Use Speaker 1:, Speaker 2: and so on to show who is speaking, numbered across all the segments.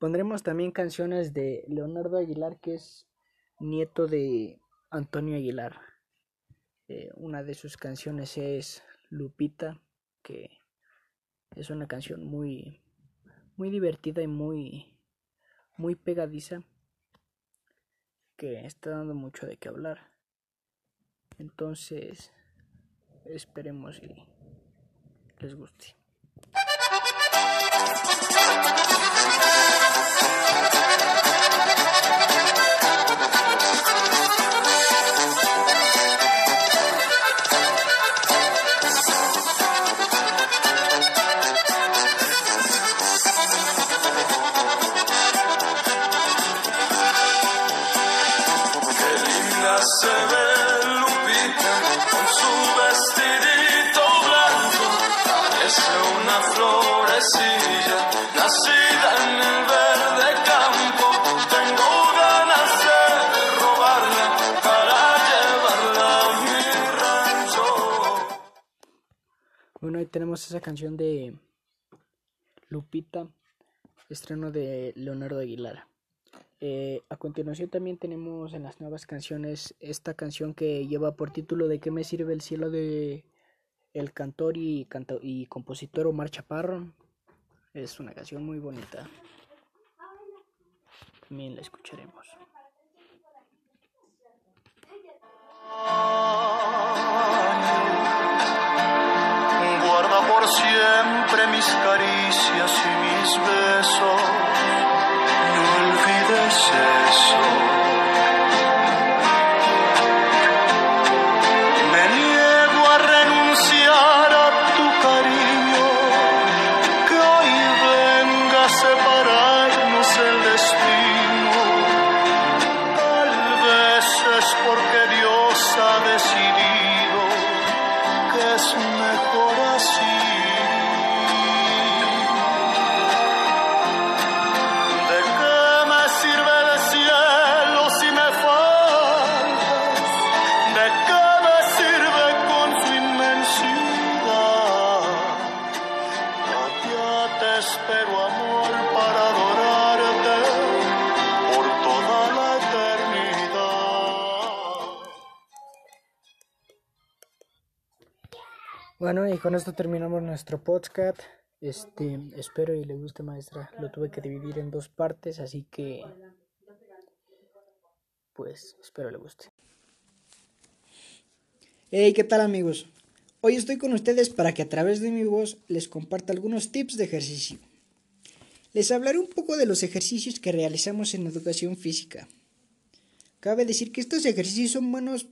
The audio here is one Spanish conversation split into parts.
Speaker 1: Pondremos también canciones de Leonardo Aguilar, que es nieto de Antonio Aguilar. Eh, una de sus canciones es Lupita, que es una canción muy, muy divertida y muy, muy pegadiza, que está dando mucho de qué hablar. Entonces, esperemos y les guste. Bueno, ahí tenemos esa canción de Lupita, estreno de Leonardo Aguilar. Eh, a continuación también tenemos en las nuevas canciones esta canción que lleva por título de ¿Qué me sirve el cielo de el cantor y, y compositor Omar Chaparro? Es una canción muy bonita. También la escucharemos. siempre mis caricias y mis besos. No olvides eso. Me Bueno, y con esto terminamos nuestro podcast. Este, espero y le guste, maestra. Lo tuve que dividir en dos partes, así que pues espero le guste.
Speaker 2: Hey, ¿qué tal, amigos? Hoy estoy con ustedes para que a través de mi voz les comparta algunos tips de ejercicio. Les hablaré un poco de los ejercicios que realizamos en educación física. Cabe decir que estos ejercicios son buenos,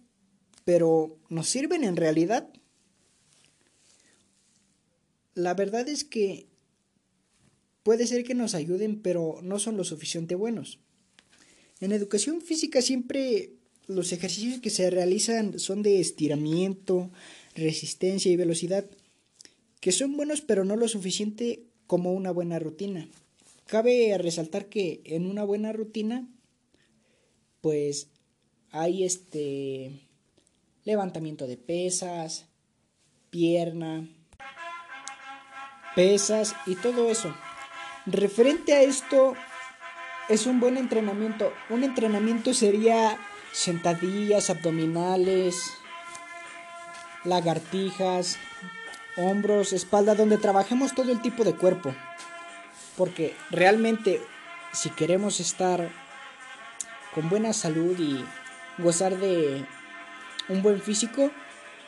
Speaker 2: pero ¿nos sirven en realidad? La verdad es que puede ser que nos ayuden, pero no son lo suficiente buenos. En educación física siempre los ejercicios que se realizan son de estiramiento, resistencia y velocidad, que son buenos pero no lo suficiente como una buena rutina. Cabe resaltar que en una buena rutina pues hay este levantamiento de pesas, pierna, pesas y todo eso. Referente a esto, es un buen entrenamiento. Un entrenamiento sería sentadillas, abdominales, lagartijas, hombros, espalda, donde trabajemos todo el tipo de cuerpo. Porque realmente si queremos estar con buena salud y gozar de un buen físico,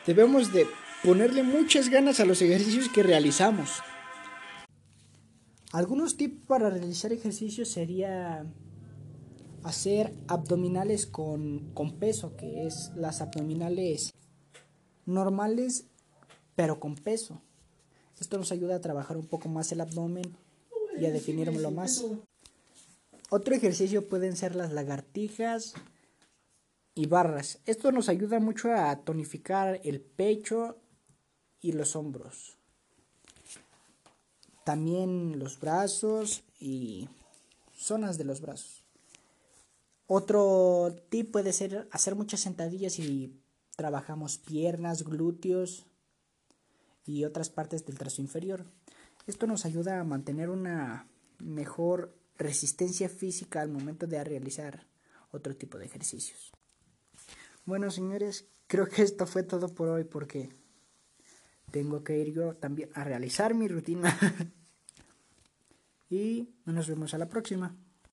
Speaker 2: debemos de ponerle muchas ganas a los ejercicios que realizamos. Algunos tips para realizar ejercicios sería hacer abdominales con, con, peso, que es las abdominales normales pero con peso. Esto nos ayuda a trabajar un poco más el abdomen y a definirlo más. Otro ejercicio pueden ser las lagartijas y barras. Esto nos ayuda mucho a tonificar el pecho y los hombros también los brazos y zonas de los brazos. Otro tip puede ser hacer muchas sentadillas y trabajamos piernas, glúteos y otras partes del trazo inferior. Esto nos ayuda a mantener una mejor resistencia física al momento de realizar otro tipo de ejercicios. Bueno, señores, creo que esto fue todo por hoy porque tengo que ir yo también a realizar mi rutina. y nos vemos a la próxima.